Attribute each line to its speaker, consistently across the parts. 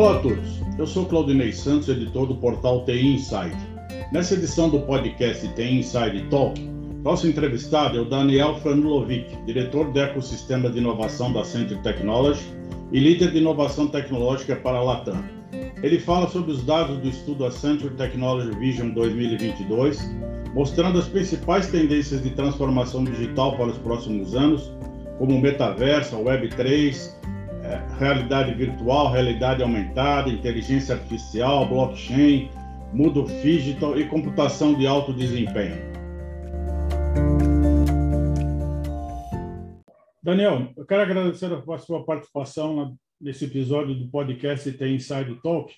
Speaker 1: Olá a todos, eu sou Claudinei Santos, editor do portal TI Inside. Nessa edição do podcast TI Inside Talk, nosso entrevistado é o Daniel Franulovic, diretor do ecossistema de inovação da Center Technology e líder de inovação tecnológica para a Latam. Ele fala sobre os dados do estudo Accenture Technology Vision 2022, mostrando as principais tendências de transformação digital para os próximos anos, como metaverso, a Web3, é, realidade virtual, realidade aumentada, inteligência artificial, blockchain, mundo digital e computação de alto desempenho. Daniel, eu quero agradecer a sua participação nesse episódio do podcast Tem Inside Talk,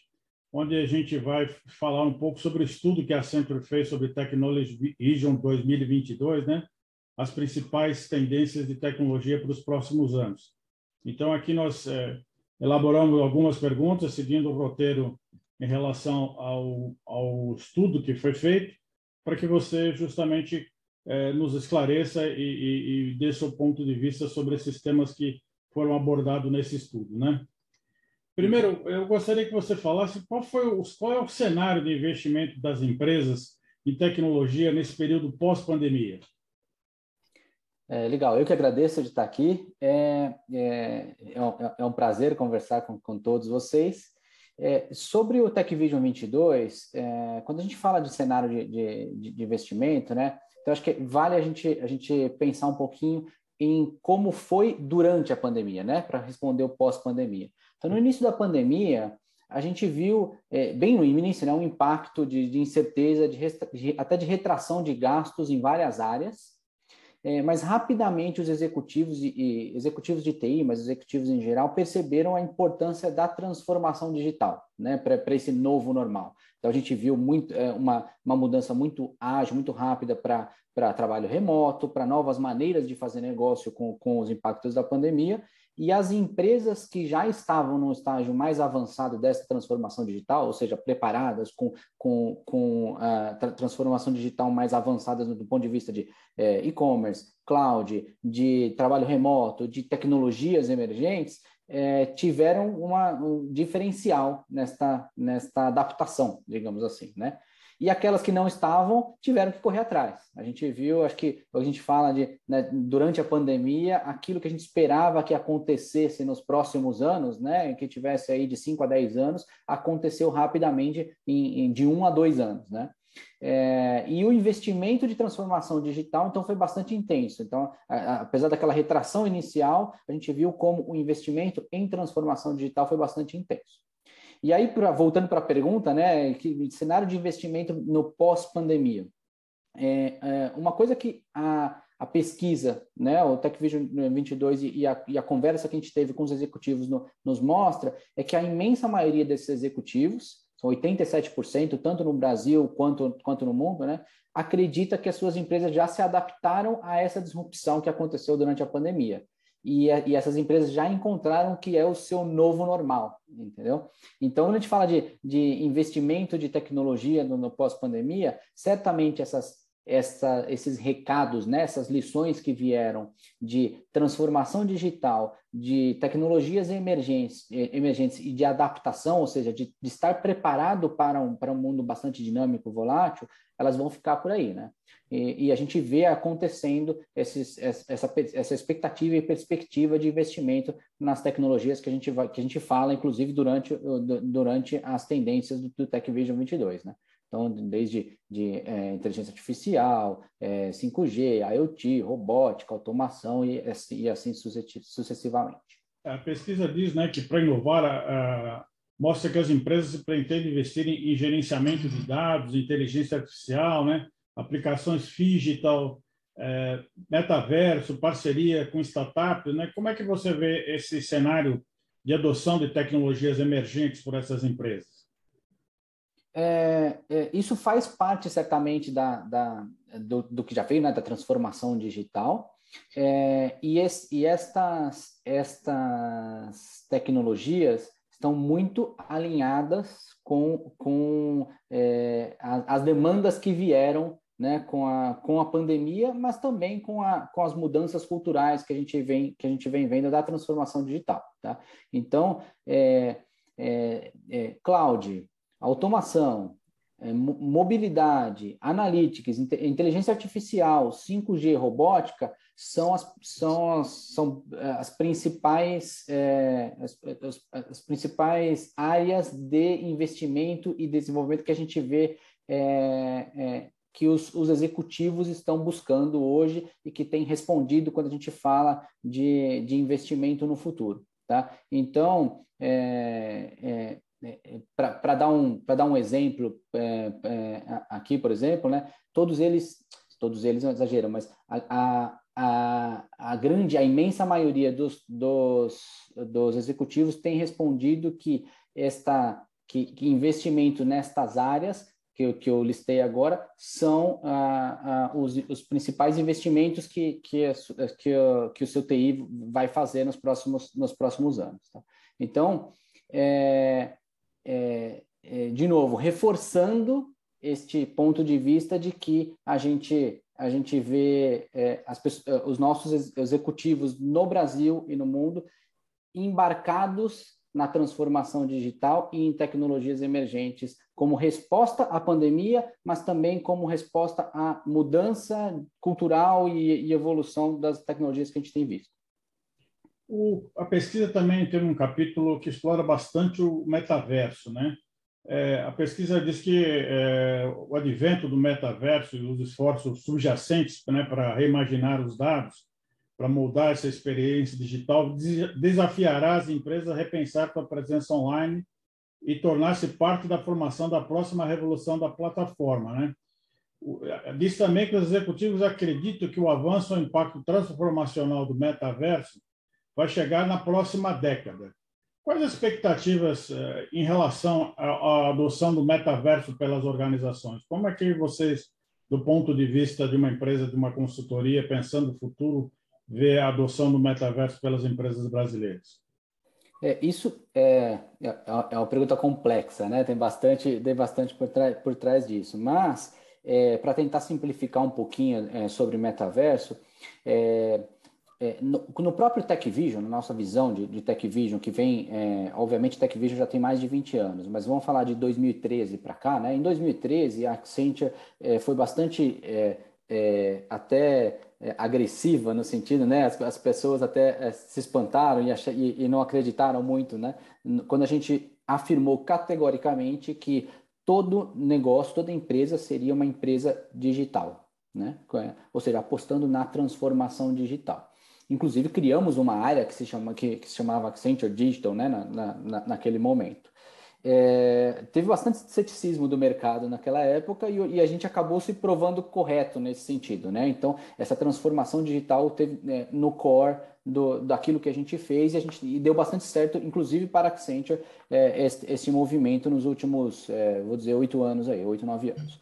Speaker 1: onde a gente vai falar um pouco sobre o estudo que a Accenture fez sobre Technology Vision 2022, né? As principais tendências de tecnologia para os próximos anos. Então, aqui nós é, elaboramos algumas perguntas, seguindo o roteiro em relação ao, ao estudo que foi feito, para que você justamente é, nos esclareça e, e, e dê seu ponto de vista sobre esses temas que foram abordados nesse estudo, né? Primeiro, eu gostaria que você falasse qual foi o, qual é o cenário de investimento das empresas em tecnologia nesse período pós-pandemia.
Speaker 2: É, legal, eu que agradeço de estar aqui. É, é, é, um, é um, prazer conversar com, com todos vocês. É, sobre o TechVision 22, é, quando a gente fala de cenário de, de, de investimento, né, então, acho que vale a gente, a gente pensar um pouquinho em como foi durante a pandemia, né? Para responder o pós-pandemia. Então, no início da pandemia, a gente viu, é, bem no início, né, um impacto de, de incerteza, de, até de retração de gastos em várias áreas, é, mas rapidamente os executivos e, e, executivos de TI, mas executivos em geral, perceberam a importância da transformação digital, né, para esse novo normal. Então a gente viu muito é, uma, uma mudança muito ágil, muito rápida para trabalho remoto, para novas maneiras de fazer negócio com, com os impactos da pandemia, e as empresas que já estavam no estágio mais avançado dessa transformação digital, ou seja, preparadas com, com, com a transformação digital mais avançada do ponto de vista de é, e-commerce, cloud, de trabalho remoto, de tecnologias emergentes, é, tiveram uma, um diferencial nesta, nesta adaptação, digamos assim, né? E aquelas que não estavam tiveram que correr atrás. A gente viu, acho que a gente fala de né, durante a pandemia, aquilo que a gente esperava que acontecesse nos próximos anos, né, que tivesse aí de 5 a 10 anos, aconteceu rapidamente em, em de 1 um a 2 anos, né? É, e o investimento de transformação digital, então, foi bastante intenso. Então, a, a, apesar daquela retração inicial, a gente viu como o investimento em transformação digital foi bastante intenso. E aí, pra, voltando para a pergunta, né, que cenário de investimento no pós-pandemia. É, é, uma coisa que a, a pesquisa, né, o TechVision 22 e a, e a conversa que a gente teve com os executivos no, nos mostra é que a imensa maioria desses executivos, são 87%, tanto no Brasil quanto, quanto no mundo, né, acredita que as suas empresas já se adaptaram a essa disrupção que aconteceu durante a pandemia e, e, essas empresas já encontraram que é o seu novo normal, entendeu? Então, quando a gente fala de, de investimento de tecnologia no, no pós-pandemia, certamente essas essa, esses recados, né, essas lições que vieram de transformação digital, de tecnologias emergentes, emergentes e de adaptação, ou seja, de, de, estar preparado para um, para um mundo bastante dinâmico, volátil, elas vão ficar por aí, né? E, e a gente vê acontecendo esses, essa, essa expectativa e perspectiva de investimento nas tecnologias que a gente, vai, que a gente fala, inclusive, durante, durante as tendências do, do Tech Vision 22, né? Então, desde de, é, inteligência artificial, é, 5G, IoT, robótica, automação e, e assim sucessivamente.
Speaker 1: A pesquisa diz né, que para inovar, a, a, mostra que as empresas pretendem investir em, em, gerenciamento de dados, inteligência artificial, né, aplicações digital, é, metaverso, parceria com startups. Né? Como é que você vê esse cenário de adoção de tecnologias emergentes por essas empresas?
Speaker 2: É, é, isso faz parte certamente da, da do, do, que já veio, né, da transformação digital. É, e, es, e estas, estas tecnologias estão muito alinhadas com, com é, as, as, demandas que vieram né, com, a, com a pandemia, mas também com, a, com as mudanças culturais que a gente vem, que a gente vem vendo da transformação digital. Tá? Então, é, é, é, cloud, automação, é, mobilidade, analytics, inteligência artificial, 5G, robótica, são as, são as, são é, as principais é, as, as, as, principais áreas de investimento e desenvolvimento que a gente vê é, é, que os, os, executivos estão buscando hoje e que tem respondido quando a gente fala de, de investimento no futuro. Tá? Então, é, é, para dar, um, dar um exemplo é, é, aqui, por exemplo, né, todos eles, todos eles não exageram, mas a, a, a, grande, a imensa maioria dos, dos, dos executivos tem respondido que esta que, que investimento nestas áreas que eu, que eu listei agora são ah, ah, os, os principais investimentos que, que, que, que o seu TI vai fazer nos próximos, nos próximos anos. Tá? Então, é, é, é, de novo, reforçando este ponto de vista de que a gente, a gente vê é, as, os nossos executivos no Brasil e no mundo embarcados na transformação digital e em tecnologias emergentes, como resposta à pandemia, mas também como resposta à mudança cultural e, e evolução das tecnologias que a gente tem visto.
Speaker 1: O, a pesquisa também tem um capítulo que explora bastante o metaverso, né? É, a pesquisa diz que é, o advento do metaverso e os esforços subjacentes né, para reimaginar os dados para mudar essa experiência digital, desafiará as empresas a repensar sua presença online e tornar-se parte da formação da próxima revolução da plataforma. Né? Diz também que os executivos acreditam que o avanço ou impacto transformacional do metaverso vai chegar na próxima década. Quais as expectativas eh, em relação à adoção do metaverso pelas organizações? Como é que vocês, do ponto de vista de uma empresa, de uma consultoria, pensando no futuro, vê a adoção do metaverso pelas empresas brasileiras?
Speaker 2: É, isso é, é, é uma pergunta complexa, né? Tem bastante, tem bastante por, por trás disso. Mas, é, para tentar simplificar um pouquinho é, sobre metaverso, é, é, no, no, próprio Tech Vision, na nossa visão de, de Tech Vision, que vem, é, obviamente, Tech Vision já tem mais de 20 anos, mas vamos falar de 2013 para cá, né? Em 2013, a Accenture é, foi bastante é, até é, agressiva no sentido, né? As, as pessoas até é, se espantaram e, e, e, não acreditaram muito, né? Quando a gente afirmou categoricamente que todo negócio, toda empresa seria uma empresa digital, né? Ou seja, apostando na transformação digital. Inclusive criamos uma área que se chama que, que se chamava Accenture Digital, né? Na, na, naquele momento. É, teve bastante ceticismo do mercado naquela época e, e, a gente acabou se provando correto nesse sentido, né? Então, essa transformação digital teve é, no core do, daquilo que a gente fez e, a gente, e deu bastante certo, inclusive para Accenture, é, esse, esse, movimento nos últimos, é, vou dizer, oito anos aí, oito, nove anos.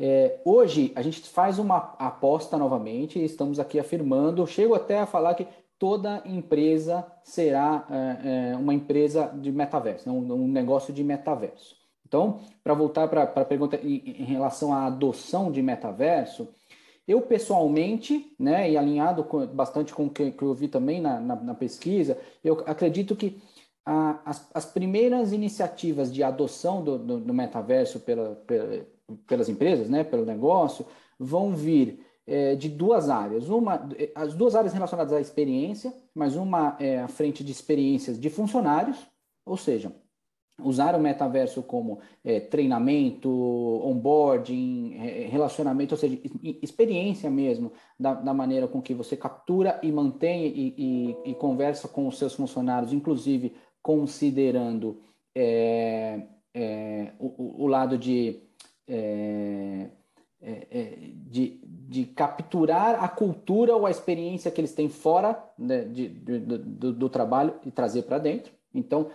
Speaker 2: É, hoje, a gente faz uma aposta novamente estamos aqui afirmando, chego até a falar que toda empresa será é, é, uma empresa de metaverso, né? um, um negócio de metaverso. Então, para voltar para a pergunta em, em, relação à adoção de metaverso, eu pessoalmente, né, e alinhado com, bastante com o que, que, eu vi também na, na, na pesquisa, eu acredito que a, as, as, primeiras iniciativas de adoção do, do, do metaverso pela, pela, pelas empresas, né, pelo negócio, vão vir é, de duas áreas. Uma, as duas áreas relacionadas à experiência, mas uma é a frente de experiências de funcionários, ou seja, usar o metaverso como é, treinamento, onboarding, é, relacionamento, ou seja, experiência mesmo da, da, maneira com que você captura e mantém e, e, e conversa com os seus funcionários, inclusive considerando é, é o, o, lado de é, é, de, de capturar a cultura ou a experiência que eles têm fora né, de, de, do, do, trabalho e trazer para dentro. Então,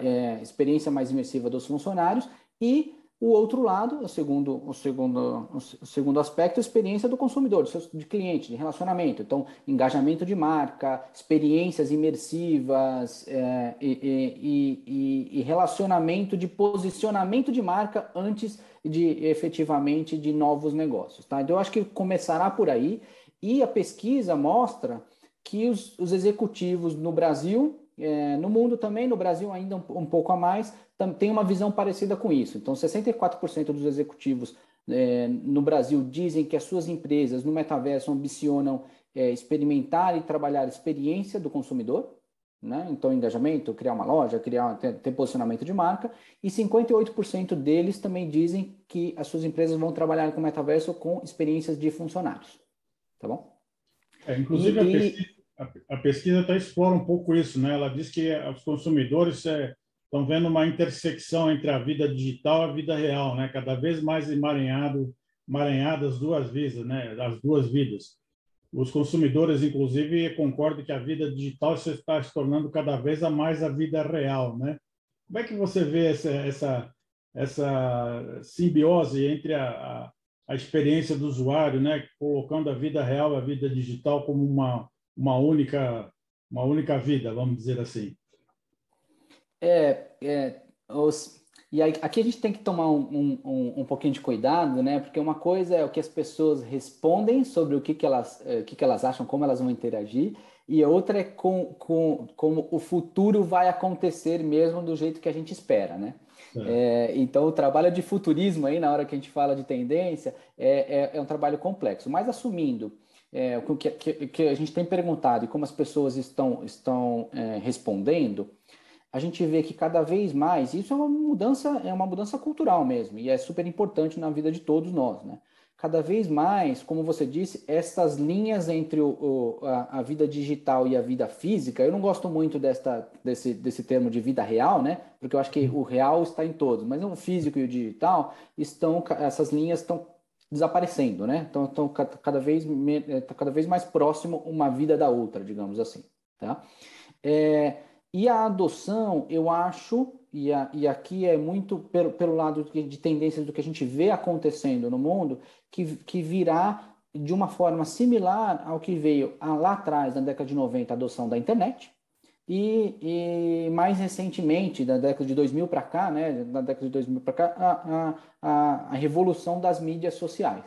Speaker 2: é, experiência mais imersiva dos funcionários e o outro lado, o segundo, o segundo, o segundo aspecto, a experiência do consumidor, de cliente, de relacionamento. Então, engajamento de marca, experiências imersivas é, e, e, e, relacionamento de posicionamento de marca antes de efetivamente de novos negócios. Tá? Então, eu acho que começará por aí. E a pesquisa mostra que os, os executivos no Brasil é, no mundo também, no Brasil ainda um, um pouco a mais, tem uma visão parecida com isso. Então, 64% dos executivos é, no Brasil dizem que as suas empresas no metaverso ambicionam é, experimentar e trabalhar a experiência do consumidor, né? Então, engajamento, criar uma loja, criar ter, ter posicionamento de marca, e 58% deles também dizem que as suas empresas vão trabalhar com metaverso com experiências de funcionários. Tá bom?
Speaker 1: É, inclusive, e, a, pesquisa, até explora um pouco isso, né? Ela diz que os consumidores estão vendo uma intersecção entre a vida digital e a vida real, né? Cada vez mais emaranhado, emaranhadas duas vidas, né? As duas vidas os consumidores, inclusive, concordam que a vida digital está se tornando cada vez a mais a vida real, né? Como é que você vê essa, essa, essa simbiose entre a, a, a experiência do usuário, né? Colocando a vida real e a vida digital como uma, uma, única, uma única vida, vamos dizer assim?
Speaker 2: É, é os, e aí, aqui a gente tem que tomar um, um, um, pouquinho de cuidado, né? Porque uma coisa é o que as pessoas respondem sobre o que, que, elas, eh, o que, que elas acham, como elas vão interagir, e outra é com, com, como o futuro vai acontecer mesmo do jeito que a gente espera, né? É. É, então, o trabalho de futurismo aí, na hora que a gente fala de tendência, é, é, é um trabalho complexo. Mas assumindo é, o que, que, que, a gente tem perguntado e como as pessoas estão, estão é, respondendo, a gente vê que cada vez mais isso é uma mudança é uma mudança cultural mesmo e é super importante na vida de todos nós, né? Cada vez mais, como você disse, essas linhas entre o, o, a, a, vida digital e a vida física, eu não gosto muito desta, desse, desse termo de vida real, né? Porque eu acho que o real está em todos, mas o físico e o digital estão, essas linhas estão desaparecendo, né? Então, estão cada vez, tá cada vez mais próximo uma vida da outra, digamos assim, tá? É, e a adoção, eu acho, e, a, e aqui é muito pelo, pelo lado de tendências do que a gente vê acontecendo no mundo, que, que virá de uma forma similar ao que veio lá atrás, na década de 90, a adoção da internet, e, e mais recentemente, da década de 2000 para cá, né, da década de 2000 para cá, a, a, a revolução das mídias sociais.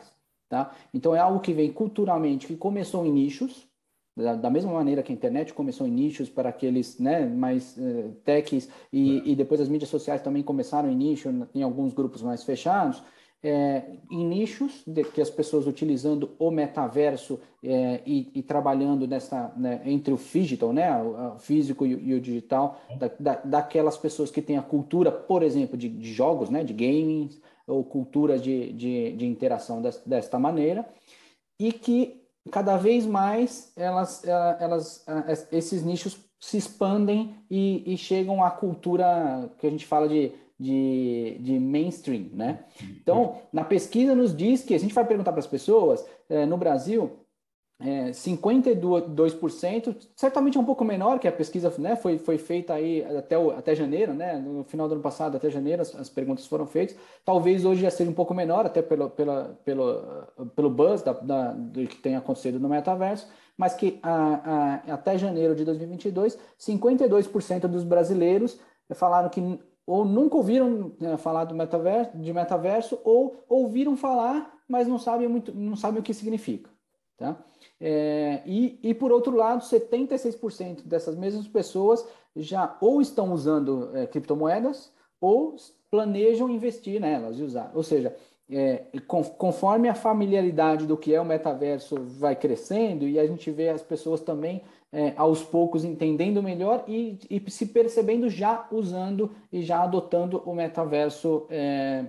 Speaker 2: Tá? Então é algo que vem culturalmente, que começou em nichos, da, da, mesma maneira que a internet começou em nichos para aqueles né, mais uh, techs e, é. e, depois as mídias sociais também começaram em nicho, em alguns grupos mais fechados, é, em nichos de, que as pessoas utilizando o metaverso é, e, e, trabalhando nessa, né, entre o digital, né, o, o físico e, e, o digital, da, da, daquelas pessoas que têm a cultura, por exemplo, de, de jogos, né, de gaming, ou cultura de, de, de interação des, desta maneira, e que cada vez mais elas, eh, elas, eh, esses nichos se expandem e, e, chegam à cultura que a gente fala de, de, de, mainstream, né? Então, na pesquisa nos diz que a gente vai perguntar para as pessoas, é, no Brasil, é, 52%, certamente um pouco menor, que a pesquisa né, foi, foi feita aí até, o, até janeiro, né, no final do ano passado, até janeiro, as, as, perguntas foram feitas. Talvez hoje já seja um pouco menor, até pelo, pela, pelo, pelo buzz da, da, do que tem acontecido no metaverso, mas que a, a, até janeiro de 2022, 52% dos brasileiros falaram que ou nunca ouviram né, falar do metaverso, de metaverso, ou ouviram falar, mas não sabem, muito, não sabem o que significa. Tá? É, e, e, por outro lado, 76% dessas mesmas pessoas já ou estão usando é, criptomoedas ou planejam investir nelas e usar. Ou seja, é, conforme a familiaridade do que é o metaverso vai crescendo e a gente vê as pessoas também é, aos poucos entendendo melhor e, e, se percebendo já usando e já adotando o metaverso é,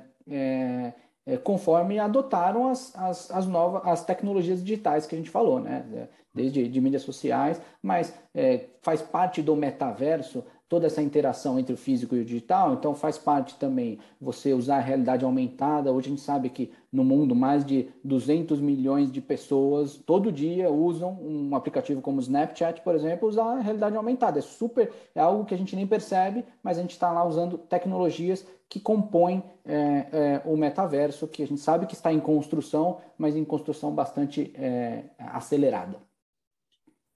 Speaker 2: é conforme adotaram as, as, as novas as tecnologias digitais que a gente falou, né? É, desde de mídias sociais, mas é, faz parte do metaverso toda essa interação entre o físico e o digital, então faz parte também você usar a realidade aumentada. Hoje a gente sabe que no mundo mais de 200 milhões de pessoas todo dia usam um aplicativo como o Snapchat, por exemplo, usar a realidade aumentada. É super, é algo que a gente nem percebe, mas a gente está lá usando tecnologias que compõem é, é, o metaverso, que a gente sabe que está em construção, mas em construção bastante é, acelerada.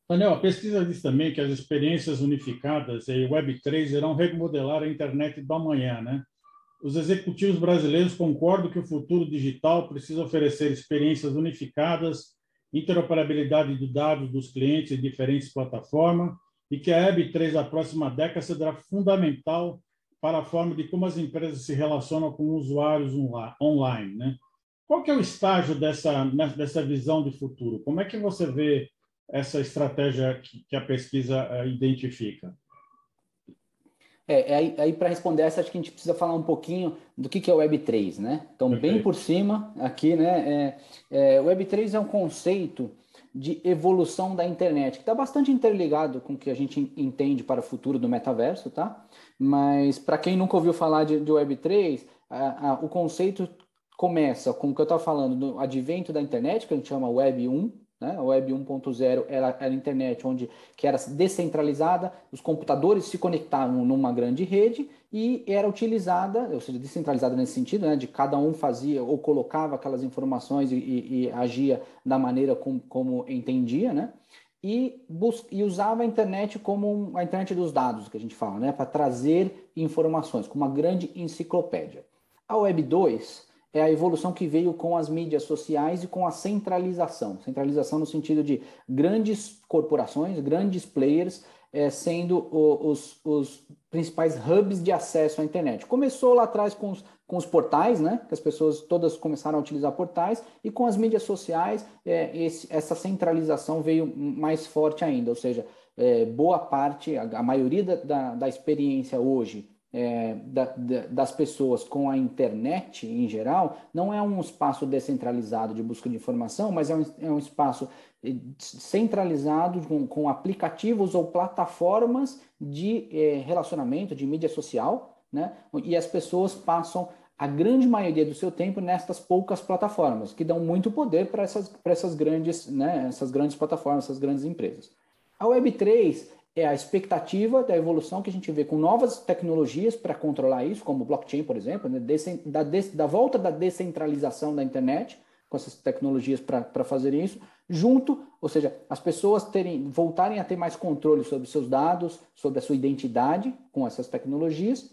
Speaker 1: Daniel, a pesquisa diz também que as experiências unificadas e Web3 irão remodelar a internet do amanhã, né? Os executivos brasileiros concordam que o futuro digital precisa oferecer experiências unificadas, interoperabilidade de dados dos clientes em diferentes plataformas e que a Web3 da próxima década será fundamental para a forma de como as empresas se relacionam com usuários online. Né? Qual que é o estágio dessa, dessa visão de futuro? Como é que você vê essa estratégia que a pesquisa eh, identifica?
Speaker 2: É, é aí, aí para responder essa, acho que a gente precisa falar um pouquinho do que, que é o Web3, né? Então, Perfeito. bem por cima aqui, né? É, é, o Web3 é um conceito de evolução da internet, que está bastante interligado com o que a gente entende para o futuro do metaverso, tá? Mas para quem nunca ouviu falar de, de Web3, a, a, o conceito começa com o que eu estava falando do advento da internet, que a gente chama Web 1, né? A Web 1.0 era, era a internet onde que era descentralizada, os computadores se conectavam numa grande rede e era utilizada, ou seja, descentralizada nesse sentido, né? de cada um fazia ou colocava aquelas informações e, e, e agia da maneira com, como entendia, né? E, e, usava a internet como a internet dos dados, que a gente fala, né? para trazer informações, como uma grande enciclopédia. A Web 2 é a evolução que veio com as mídias sociais e com a centralização. Centralização no sentido de grandes corporações, grandes players, é, sendo o, os, os, principais hubs de acesso à internet. Começou lá atrás com os, com os portais, né? Que as pessoas todas começaram a utilizar portais, e com as mídias sociais, é, esse, essa centralização veio mais forte ainda, ou seja, é, boa parte, a, a maioria da, da, da experiência hoje é, da, da, das pessoas com a internet em geral não é um espaço descentralizado de busca de informação, mas é um, é um espaço eh, centralizado com, com aplicativos ou plataformas de é, relacionamento, de mídia social, né? e as pessoas passam a grande maioria do seu tempo nestas poucas plataformas, que dão muito poder para essas, essas, grandes, né, essas grandes plataformas, essas grandes empresas. A Web3 é a expectativa da evolução que a gente vê com novas tecnologias para controlar isso, como blockchain, por exemplo, né? da, da, volta da descentralização da internet, com essas tecnologias para fazer isso, junto, ou seja, as pessoas terem, voltarem a ter mais controle sobre seus dados, sobre a sua identidade com essas tecnologias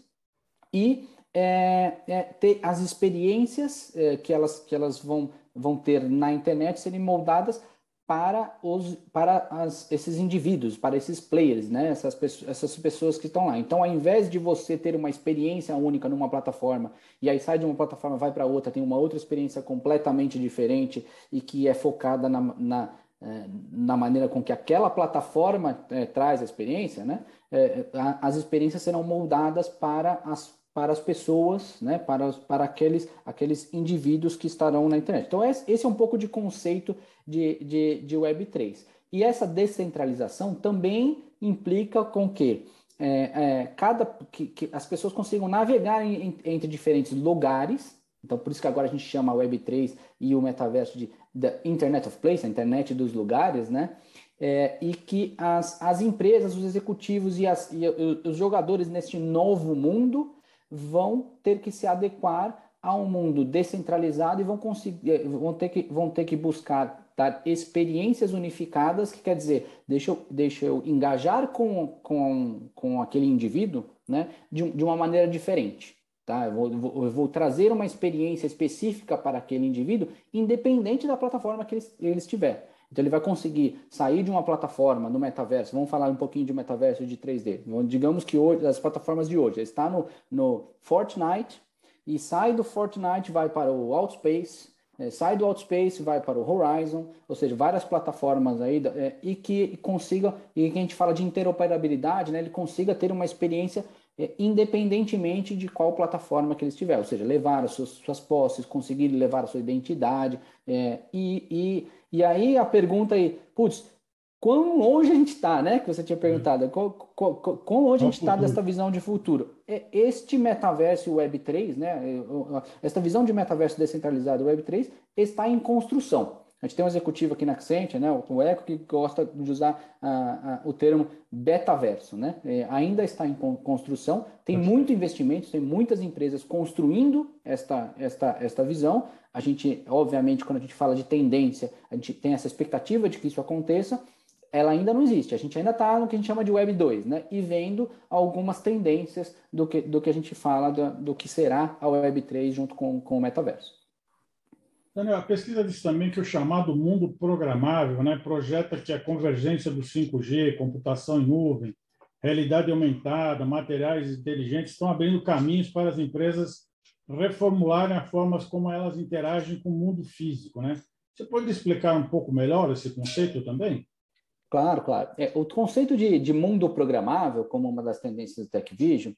Speaker 2: e é, é, ter as experiências é, que elas, que elas vão, vão ter na internet serem moldadas para, os, para as, esses indivíduos, para esses players, né? essas, pessoas, essas pessoas que estão lá. Então, ao invés de você ter uma experiência única numa plataforma, e aí sai de uma plataforma, vai para outra, tem uma outra experiência completamente diferente e que é focada na, na, é, na maneira com que aquela plataforma é, traz a experiência, né? É, as experiências serão moldadas para as para as pessoas, né, para, para aqueles, aqueles indivíduos que estarão na internet. Então, esse é um pouco de conceito de, de, de Web3. E essa descentralização também implica com que, é, é, cada, que, que, as pessoas consigam navegar em, entre diferentes lugares. Então, por isso que agora a gente chama a Web3 e o metaverso de the Internet of Place, a internet dos lugares, né? É, e que as, as empresas, os executivos e, as, e os jogadores neste novo mundo vão ter que se adequar a um mundo descentralizado e vão, conseguir, eh, vão, ter, que, vão ter que buscar experiências unificadas, que quer dizer, deixa eu, deixa eu engajar com, com, com aquele indivíduo né, de, de uma maneira diferente. Tá? Eu vou, eu vou, trazer uma experiência específica para aquele indivíduo, independente da plataforma que ele, ele estiver. Então ele vai conseguir sair de uma plataforma no metaverso, vamos falar um pouquinho de metaverso de 3D. Digamos que hoje, as plataformas de hoje, está no, no Fortnite e sai do Fortnite, vai para o Outspace, é, sai do Outspace, vai para o Horizon, ou seja, várias plataformas aí, é, e que consiga, e que a gente fala de interoperabilidade, né, ele consiga ter uma experiência é, independentemente de qual plataforma que ele estiver, ou seja, levar as suas, suas posses, conseguir levar a sua identidade, e, e e aí a pergunta aí, putz, quão longe a gente está, né? Que você tinha perguntado, quão, quão, quão longe a gente está dessa visão de futuro? É, este metaverso Web3, né? Esta visão de metaverso descentralizado Web3 está em construção. A gente tem um executivo aqui na Accenture, né, o Eco, que gosta de usar o termo betaverso. Né? É, ainda está em construção, tem muito investimento, tem muitas empresas construindo esta, esta, esta visão. A gente, obviamente, quando a gente fala de tendência, a gente tem essa expectativa de que isso aconteça, ela ainda não existe. A gente ainda está no que a gente chama de Web 2, né? E vendo algumas tendências do que, do que a gente fala do, do que será a Web 3 junto com, com o metaverso.
Speaker 1: Daniel, a pesquisa diz também que o chamado mundo programável né, projeta que a convergência do 5G, computação em nuvem, realidade aumentada, materiais inteligentes estão abrindo caminhos para as empresas reformularem a forma como elas interagem com o mundo físico. Né? Você pode explicar um pouco melhor esse conceito também?
Speaker 2: Claro, claro. É, o conceito de, de, mundo programável, como uma das tendências do TechVision,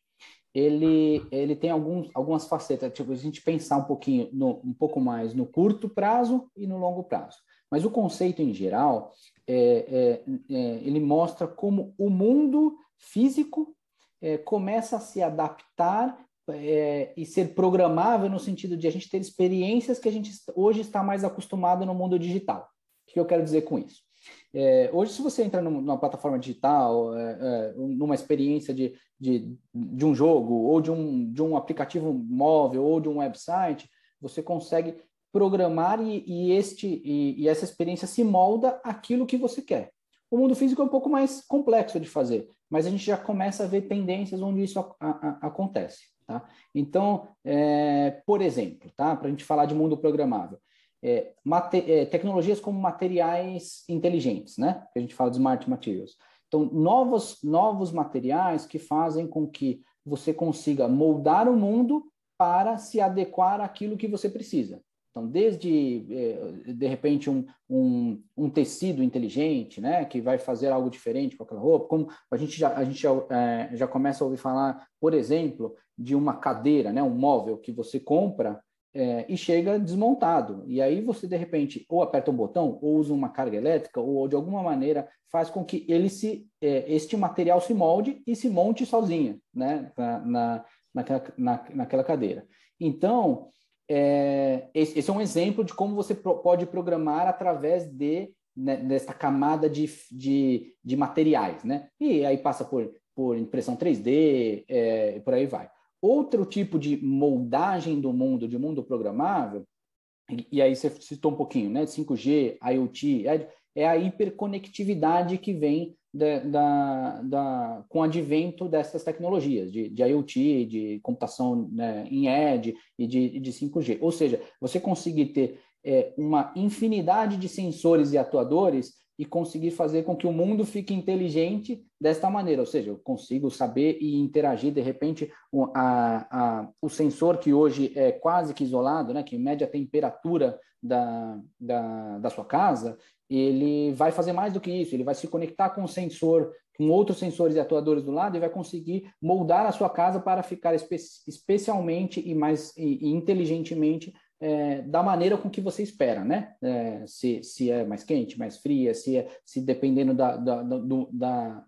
Speaker 2: ele, ele tem alguns, algumas facetas. Tipo, a gente pensar um pouquinho, no, um pouco mais no curto prazo e no longo prazo. Mas o conceito em geral, é, é, é ele mostra como o mundo físico é, começa a se adaptar é, e ser programável no sentido de a gente ter experiências que a gente hoje está mais acostumado no mundo digital. O que eu quero dizer com isso? É, hoje, se você entra numa plataforma digital, é, é, numa experiência de, de, de um jogo, ou de um, de um aplicativo móvel, ou de um website, você consegue programar e, e este, e, e, essa experiência se molda aquilo que você quer. O mundo físico é um pouco mais complexo de fazer, mas a gente já começa a ver tendências onde isso a, a, acontece. Tá? Então, é, por exemplo, tá? para a gente falar de mundo programável, é, é, tecnologias como materiais inteligentes, né? Que a gente fala de smart materials. Então, novos, novos materiais que fazem com que você consiga moldar o mundo para se adequar àquilo que você precisa. Então, desde, é, de repente, um, um, um, tecido inteligente, né, que vai fazer algo diferente com aquela roupa, como a gente já, a gente já, é, já começa a ouvir falar, por exemplo, de uma cadeira, né, um móvel que você compra é, e chega desmontado. E aí você, de repente, ou aperta um botão, ou usa uma carga elétrica, ou de alguma maneira faz com que ele se, é, este material se molde e se monte sozinha, né, na, na, naquela, na, naquela cadeira. Então, é, esse, é um exemplo de como você pro, pode programar através de né, dessa camada de, de, de materiais, né? E aí passa por, por impressão 3D, é, e por aí vai. Outro tipo de moldagem do mundo, de mundo programável, e aí você citou um pouquinho, né? 5G, IoT, é a hiperconectividade que vem da, da, da, com o advento dessas tecnologias, de, de IoT, de computação né, em edge e de, de 5G. Ou seja, você conseguir ter é, uma infinidade de sensores e atuadores e conseguir fazer com que o mundo fique inteligente desta maneira, ou seja, eu consigo saber e interagir, de repente, o, a, a, o sensor que hoje é quase que isolado, né, que mede a temperatura da, da, da sua casa, ele vai fazer mais do que isso, ele vai se conectar com o sensor, com outros sensores e atuadores do lado e vai conseguir moldar a sua casa para ficar espe especialmente e mais e, e inteligentemente é, da maneira com que você espera, né? É, se, se é mais quente, mais fria, se, é, se dependendo da, da, do, da,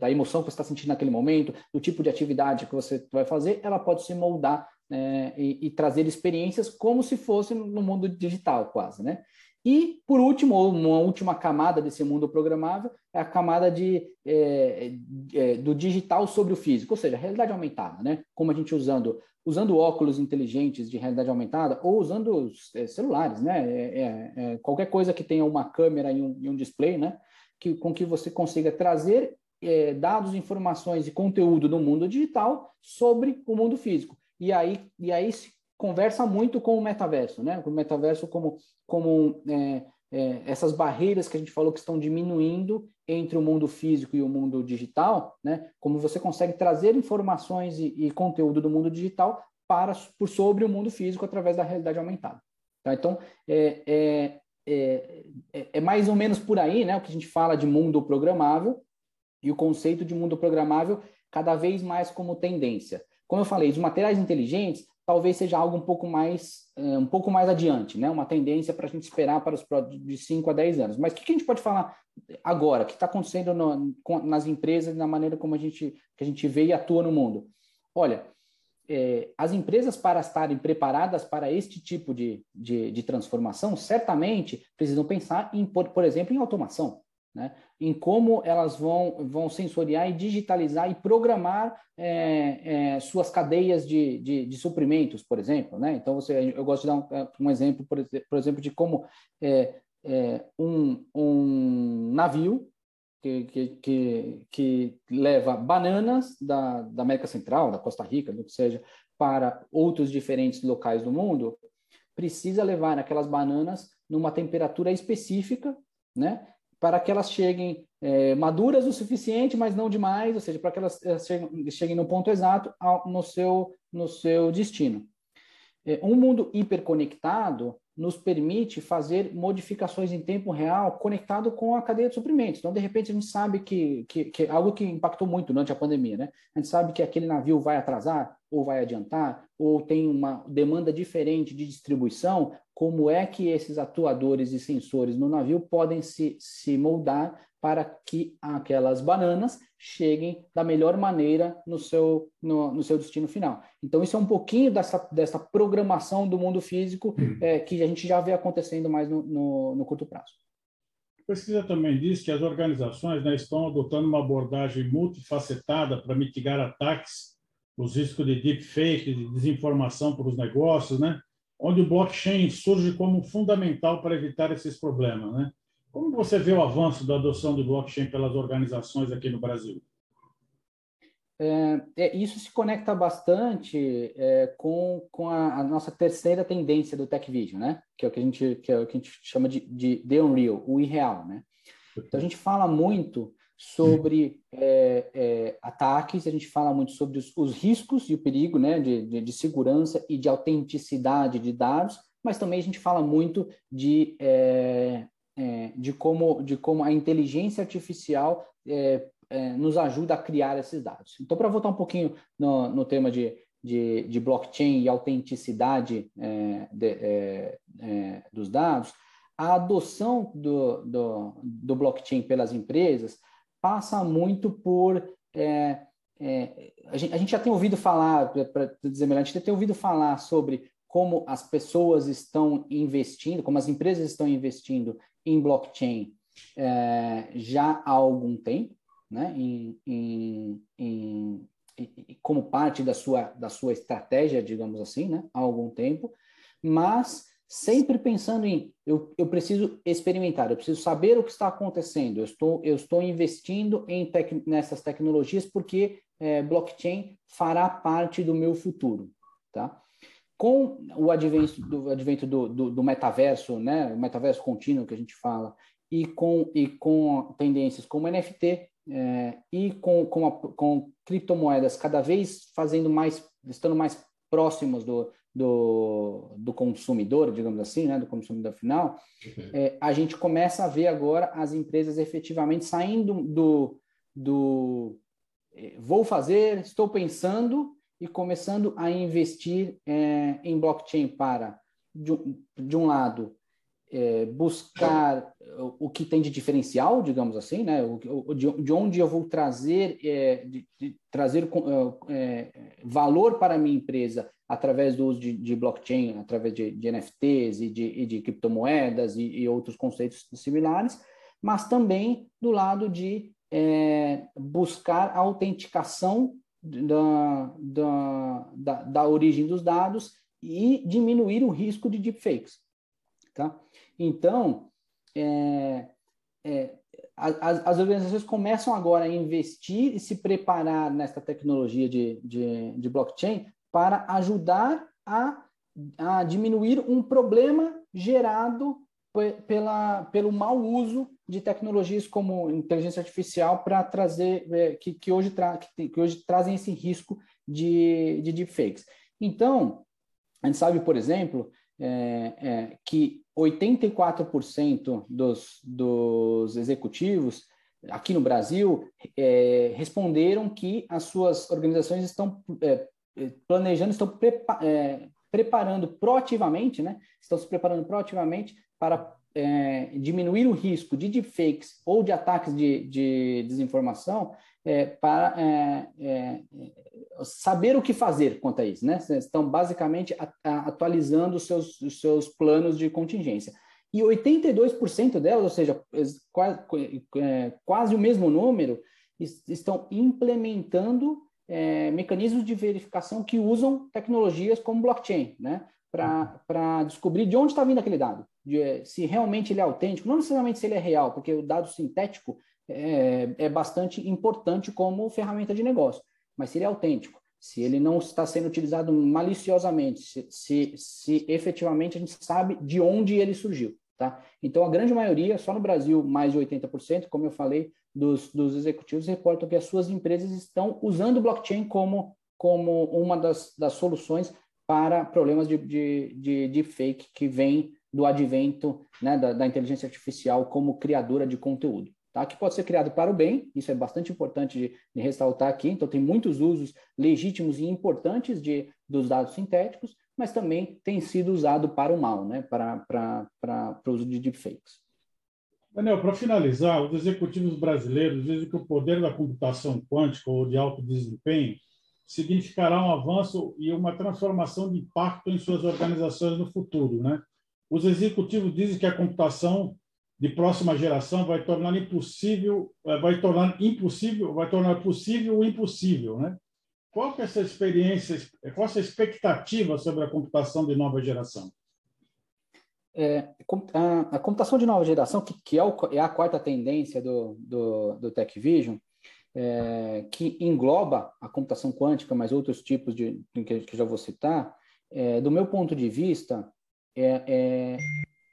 Speaker 2: da, emoção que você está sentindo naquele momento, do tipo de atividade que você vai fazer, ela pode se moldar é, e, e, trazer experiências como se fosse no mundo digital, quase, né? E, por último, uma última camada desse mundo programável, é a camada de, é, é, do digital sobre o físico, ou seja, realidade aumentada, né? Como a gente usando, usando óculos inteligentes de realidade aumentada ou usando é, celulares, né? É, é, é, qualquer coisa que tenha uma câmera e um, e um display, né? Que, com que você consiga trazer dados, informações e conteúdo do mundo digital sobre o mundo físico. E aí, e aí se conversa muito com o metaverso, né? Com o metaverso como, como é, é, essas barreiras que a gente falou que estão diminuindo entre o mundo físico e o mundo digital, né? Como você consegue trazer informações e, e conteúdo do mundo digital para por sobre o mundo físico através da realidade aumentada. Tá? Então, é, é, é, é, é mais ou menos por aí, né? O que a gente fala de mundo programável e o conceito de mundo programável cada vez mais como tendência. Como eu falei, os materiais inteligentes talvez seja algo um pouco mais eh, um pouco mais adiante, né? Uma tendência para a gente esperar para os de 5 a 10 anos. Mas o que a gente pode falar agora? O que está acontecendo no, nas empresas na maneira como a gente que a gente vê e atua no mundo? Olha, é, as empresas para estarem preparadas para este tipo de, de, de transformação certamente precisam pensar em, por, por exemplo, em automação né? em como elas vão, vão sensoriar e digitalizar e programar é, é, suas cadeias de, de, de, suprimentos, por exemplo. Né? Então, você, eu gosto de dar um, é, um exemplo, por, por, exemplo, de como é, é, um, um navio que, que, que, que, leva bananas da, da América Central, da Costa Rica, do que seja, para outros diferentes locais do mundo, precisa levar aquelas bananas numa temperatura específica, né? Para que elas cheguem é, maduras o suficiente, mas não demais, ou seja, para que elas, cheguem, cheguem, no ponto exato ao, no, seu, no seu destino. É, um mundo hiperconectado nos permite fazer modificações em tempo real conectado com a cadeia de suprimentos. Então, de repente, a gente sabe que, que, que algo que impactou muito durante a pandemia, né? A gente sabe que aquele navio vai atrasar ou vai adiantar, ou tem uma demanda diferente de distribuição, como é que esses atuadores e sensores no navio podem se, se moldar para que aquelas bananas cheguem da melhor maneira no seu, no, no, seu destino final. Então, isso é um pouquinho dessa, dessa programação do mundo físico hum. é, que a gente já vê acontecendo mais no, no, no curto prazo.
Speaker 1: A pesquisa também diz que as organizações né, estão adotando uma abordagem multifacetada para mitigar ataques, os riscos de deepfake, de desinformação para os negócios, né? onde o blockchain surge como fundamental para evitar esses problemas. Né? Como você vê o avanço da adoção do blockchain pelas organizações aqui no Brasil?
Speaker 2: É, é, isso se conecta bastante é, com, com a, a, nossa terceira tendência do Tech Vision, né? Que é o que a gente, que é o que a gente chama de, de The Unreal, o irreal, né? Então a gente fala muito sobre é, é, ataques, a gente fala muito sobre os, os riscos e o perigo, né? De, de, de, segurança e de autenticidade de dados, mas também a gente fala muito de é, é, de, como, de como a inteligência artificial é, é, nos ajuda a criar esses dados. Então, para voltar um pouquinho no, no tema de, de, de, blockchain e autenticidade é, de, é, é, dos dados, a adoção do, do, do, blockchain pelas empresas passa muito por. a gente, a, gente, já tem ouvido falar, para dizer melhor, a gente tem ouvido falar sobre como as pessoas estão investindo, como as empresas estão investindo em blockchain é, já há algum tempo, né? Em, em, em, como parte da sua, da sua estratégia, digamos assim, né? há algum tempo, mas sempre pensando em eu, eu preciso experimentar, eu preciso saber o que está acontecendo, eu estou, eu estou investindo em tec, nessas tecnologias porque é, blockchain fará parte do meu futuro. Tá? Com o advento do, advento do, do, do, metaverso, né, o metaverso contínuo que a gente fala, e com, e com tendências como NFT é, e com, com, a, com criptomoedas cada vez fazendo mais, estando mais próximos do, do, do consumidor, digamos assim, né, do consumidor final, uhum. é, a gente começa a ver agora as empresas efetivamente saindo do, do é, vou fazer, estou pensando e começando a investir é, em blockchain para, de, de um lado, é, buscar o que tem de diferencial, digamos assim, né? O, de, de onde eu vou trazer, é, de, de trazer é, é, valor para a minha empresa através do uso de, blockchain, através de, NFTs e de, e criptomoedas e, e, outros conceitos similares, mas também do lado de é, buscar a autenticação da, da, da, da origem dos dados e diminuir o risco de deepfakes. Tá? Então, é, é, as, as, organizações começam agora a investir e se preparar nessa tecnologia de, de, de blockchain para ajudar a, a diminuir um problema gerado pela, pelo mau uso de tecnologias como inteligência artificial para trazer é, que, que, hoje tra, que, que, hoje trazem esse risco de, de deepfakes. Então, a gente sabe, por exemplo, é, é, que 84% dos, dos executivos aqui no Brasil é, responderam que as suas organizações estão é, planejando, estão prepa é, preparando proativamente, né? Estão se preparando proativamente para é, diminuir o risco de deepfakes ou de ataques de, de desinformação é, para é, é saber o que fazer quanto a isso. Né? Estão basicamente a, a, atualizando os seus, os seus planos de contingência. E 82% delas, ou seja, quase, é, quase o mesmo número, estão implementando é, mecanismos de verificação que usam tecnologias como blockchain, né? para descobrir de onde está vindo aquele dado, de, eh, se realmente ele é autêntico, não necessariamente se ele é real, porque o dado sintético é, é bastante importante como ferramenta de negócio, mas se ele é autêntico. se ele não está sendo utilizado maliciosamente, se, se, se efetivamente a gente sabe de onde ele surgiu. Tá? Então, a grande maioria, só no Brasil, mais de 80%, como eu falei, dos, dos executivos reportam que as suas empresas estão usando blockchain como, como uma das, das soluções para problemas de, de, de, de fake que vem do advento né, da, da, inteligência artificial como criadora de conteúdo. Tá? Que pode ser criado para o bem, isso é bastante importante de, de ressaltar aqui. Então, tem muitos usos legítimos e importantes de, dos dados sintéticos, mas também tem sido usado para o mal, né, para, o uso de deepfakes.
Speaker 1: Daniel, para finalizar, os executivos brasileiros dizem que o poder da computação quântica ou de alto desempenho significará um avanço e uma transformação de impacto em suas organizações no futuro. Né? Os executivos dizem que a computação de próxima geração vai tornar impossível, eh, vai tornar impossível, vai tornar possível o impossível, né? Qual é essa experiência, qual é essa expectativa sobre a computação de nova geração?
Speaker 2: É, a, a, computação de nova geração, que, que é, o, é, a quarta tendência do, do, do TechVision, é, que engloba a computação quântica, mas outros tipos de que, que já vou citar, é, do meu ponto de vista, é, é,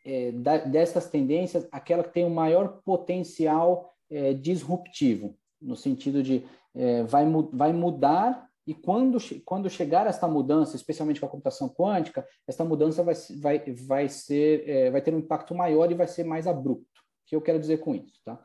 Speaker 2: é da, dessas tendências, aquela que tem o maior potencial é, disruptivo, no sentido de é, vai, vai mudar e quando, quando chegar esta mudança, especialmente com a computação quântica, esta mudança vai, vai, vai, ser, é, vai ter um impacto maior e vai ser mais abrupto. O que eu quero dizer com isso? Tá?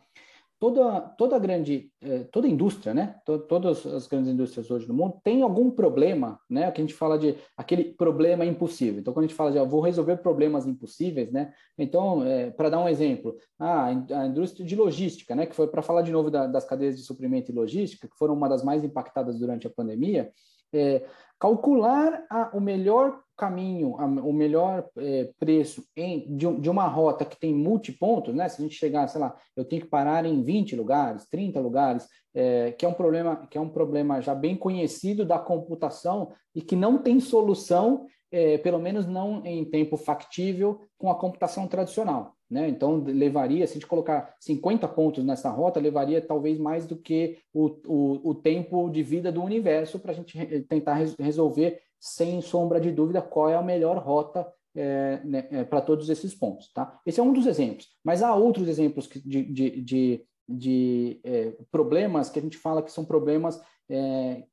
Speaker 2: Toda toda grande eh, toda indústria né? Todas as grandes indústrias hoje no mundo tem algum problema né? Que a gente fala de aquele problema impossível. Então quando a gente fala de ah, vou resolver problemas impossíveis né? Então é, para dar um exemplo ah, a indústria de logística né? Que foi para falar de novo da, das cadeias de suprimento e logística que foram uma das mais impactadas durante a pandemia é, calcular a, o melhor caminho, a, o melhor é, preço em, de, de, uma rota que tem multipontos, né? Se a gente chegar, sei lá, eu tenho que parar em 20 lugares, 30 lugares, é, que é um problema que é um problema já bem conhecido da computação e que não tem solução, é, pelo menos não em tempo factível, com a computação tradicional. Né? Então, levaria, se a gente colocar 50 pontos nessa rota, levaria talvez mais do que o, o, o tempo de vida do universo para a gente tentar res resolver, sem sombra de dúvida, qual é a melhor rota é, né, é, para todos esses pontos. Tá? Esse é um dos exemplos, mas há outros exemplos de, de, de, de é, problemas que a gente fala que são problemas é,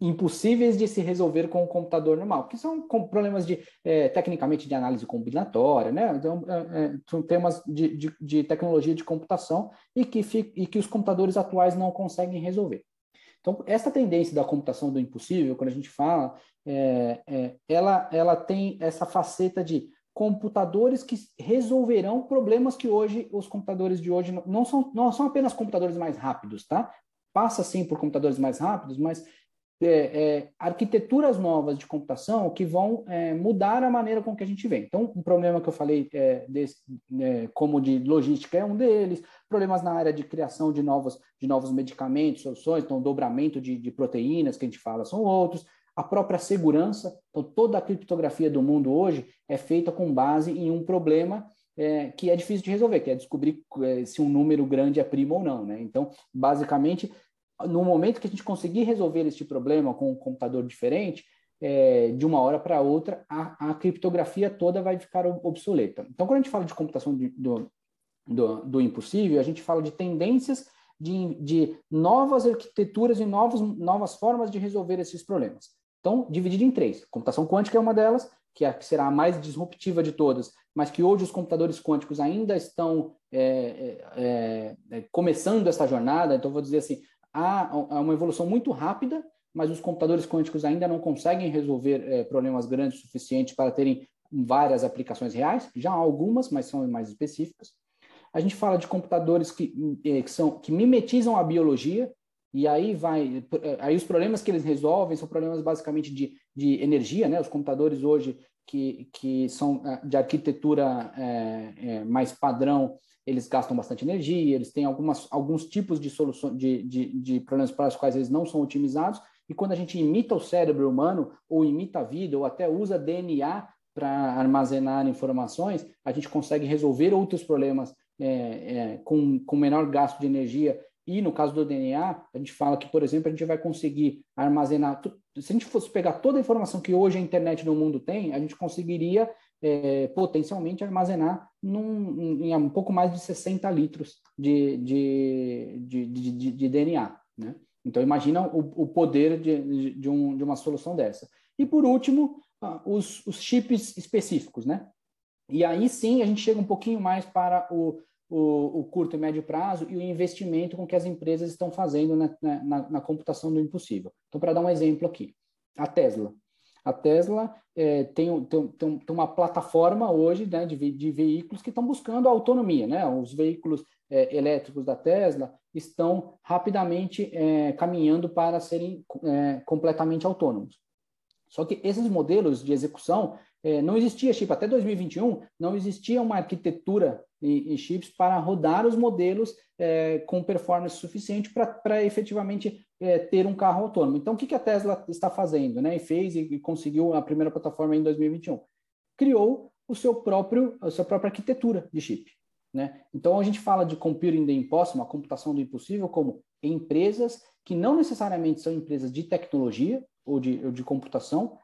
Speaker 2: impossíveis de se resolver com o computador normal, que são problemas de é, tecnicamente de análise combinatória, né? Então, é, é, são temas de, de, de, tecnologia de computação e que, e que os computadores atuais não conseguem resolver. Então, essa tendência da computação do impossível, quando a gente fala, é, é, ela, ela tem essa faceta de computadores que resolverão problemas que hoje os computadores de hoje não são, não são apenas computadores mais rápidos, tá? Passa sim por computadores mais rápidos, mas é, é, arquiteturas novas de computação que vão é, mudar a maneira com que a gente vê. Então, um problema que eu falei é, desse, é, como de logística é um deles, problemas na área de criação de novos, de novos medicamentos, soluções, então dobramento de, de proteínas que a gente fala são outros, a própria segurança, então toda a criptografia do mundo hoje é feita com base em um problema é, que é difícil de resolver, que é descobrir é, se um número grande é primo ou não. Né? Então, basicamente, no momento que a gente conseguir resolver este problema com um computador diferente, é, de uma hora para outra, a, a, criptografia toda vai ficar obsoleta. Então, quando a gente fala de computação de, do, do, do, impossível, a gente fala de tendências de, de novas arquiteturas e novos, novas formas de resolver esses problemas. Então, dividido em três. Computação quântica é uma delas, que, é, que será a mais disruptiva de todas, mas que hoje os computadores quânticos ainda estão é, é, é, é começando essa jornada. Então, vou dizer assim, há, uma evolução muito rápida, mas os computadores quânticos ainda não conseguem resolver problemas grandes o suficiente para terem várias aplicações reais. Já há algumas, mas são mais específicas. A gente fala de computadores que, que, são, que mimetizam a biologia, e aí vai, aí os problemas que eles resolvem são problemas basicamente de, de energia, né? Os computadores hoje que, que são é, de arquitetura é, é, mais padrão, eles gastam bastante energia, eles têm algumas, alguns tipos de soluções de, de, de, problemas para os quais eles não são otimizados, e quando a gente imita o cérebro humano, ou imita a vida, ou até usa DNA para armazenar informações, a gente consegue resolver outros problemas é, é, com, com menor gasto de energia. E no caso do DNA, a gente fala que, por exemplo, a gente vai conseguir armazenar se a gente fosse pegar toda a informação que hoje a internet no mundo tem, a gente conseguiria é, potencialmente armazenar num, em um pouco mais de 60 litros de, de, de, de, de DNA. Né? Então, imagina o, o poder de, de, um, de uma solução dessa. E, por último, os, os chips específicos. Né? E aí sim a gente chega um pouquinho mais para o, o, o, curto e médio prazo e o investimento com que as empresas estão fazendo na, na, na computação do impossível. Então, para dar um exemplo aqui, a Tesla. A Tesla é, tem, tem, tem, uma plataforma hoje né, de, de, veículos que estão buscando autonomia. Né? Os veículos é, elétricos da Tesla estão rapidamente é, caminhando para serem é, completamente autônomos. Só que esses modelos de execução é, não existia chip até 2021, não existia uma arquitetura em, em chips para rodar os modelos é, com performance suficiente para efetivamente é, ter um carro autônomo. Então, o que, que a Tesla está fazendo, né? E fez e, e conseguiu a primeira plataforma em 2021. Criou o seu próprio, a sua própria arquitetura de chip. Né? Então, a gente fala de computing the impossible, a computação do impossível, como empresas que não necessariamente são empresas de tecnologia ou de, ou de computação,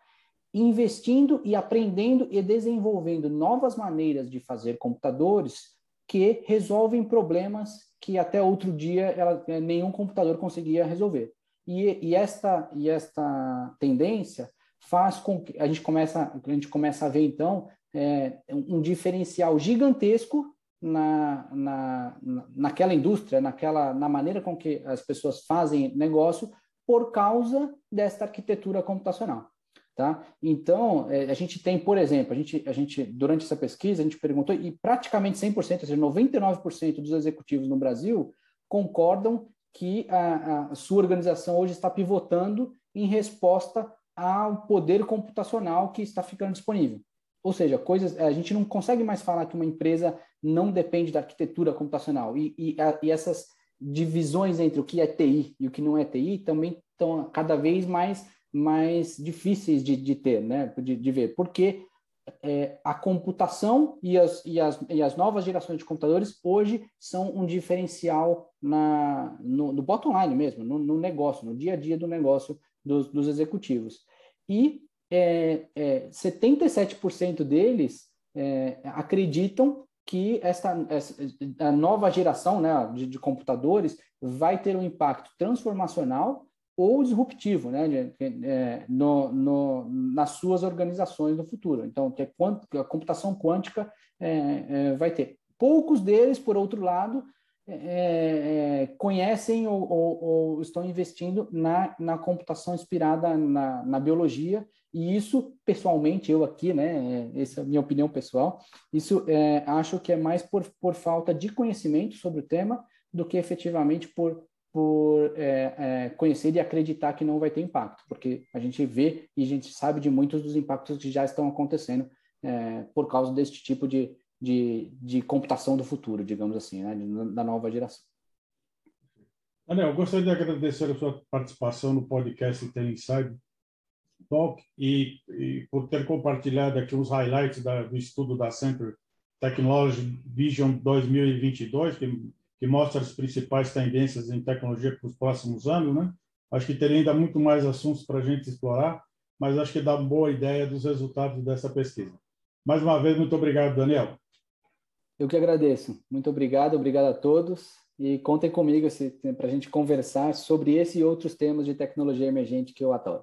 Speaker 2: investindo e aprendendo e desenvolvendo novas maneiras de fazer computadores que resolvem problemas que até outro dia ela, eh, nenhum computador conseguia resolver. E, e, esta, e esta tendência faz com que a gente começa, a gente começa a ver, então, é, um diferencial gigantesco na, na, naquela indústria, naquela, na maneira com que as pessoas fazem negócio, por causa desta arquitetura computacional. Tá? Então, é, a gente tem, por exemplo, a gente, a gente, durante essa pesquisa, a gente perguntou, e praticamente 100%, ou seja, 99% dos executivos no Brasil concordam que a, a, sua organização hoje está pivotando em resposta ao poder computacional que está ficando disponível. Ou seja, coisas, a gente não consegue mais falar que uma empresa não depende da arquitetura computacional. E, e, a, e essas divisões entre o que é TI e o que não é TI também estão cada vez mais mais difíceis de, de ter, né? de, de ver, porque é, a computação e as, e, as, e as novas gerações de computadores hoje são um diferencial na, no, no bottom line mesmo, no, no, negócio, no dia a dia do negócio dos, dos executivos. E é, é, 77% deles é, acreditam que essa, a nova geração né, de, de computadores vai ter um impacto transformacional ou disruptivo né, de, é, no, no, nas suas organizações no futuro. Então, é, que a computação quântica é, é, vai ter. Poucos deles, por outro lado, é, é, conhecem ou, ou, ou, estão investindo na, na computação inspirada na, na, biologia, e isso, pessoalmente, eu aqui, né, essa é a minha opinião pessoal, isso acho que é mais por, por falta de conhecimento sobre o tema do que efetivamente por por é, é, conhecer e acreditar que não vai ter impacto, porque a gente vê e a gente sabe de muitos dos impactos que já estão acontecendo é, por causa deste tipo de, de, de, computação do futuro, digamos assim, né, da nova geração.
Speaker 1: Daniel, gostaria de agradecer a sua participação no podcast Tem Inside Talk e, e, por ter compartilhado aqui os highlights da, do estudo da Center Technology Vision 2022, que que mostra as principais tendências em tecnologia para os próximos anos, né? Acho que teria ainda muito mais assuntos para a gente explorar, mas acho que dá uma boa ideia dos resultados dessa pesquisa. Mais uma vez, muito obrigado, Daniel.
Speaker 2: Eu que agradeço. Muito obrigado, obrigado a todos. E contem comigo para a gente conversar sobre esse e outros temas de tecnologia emergente que eu adoro.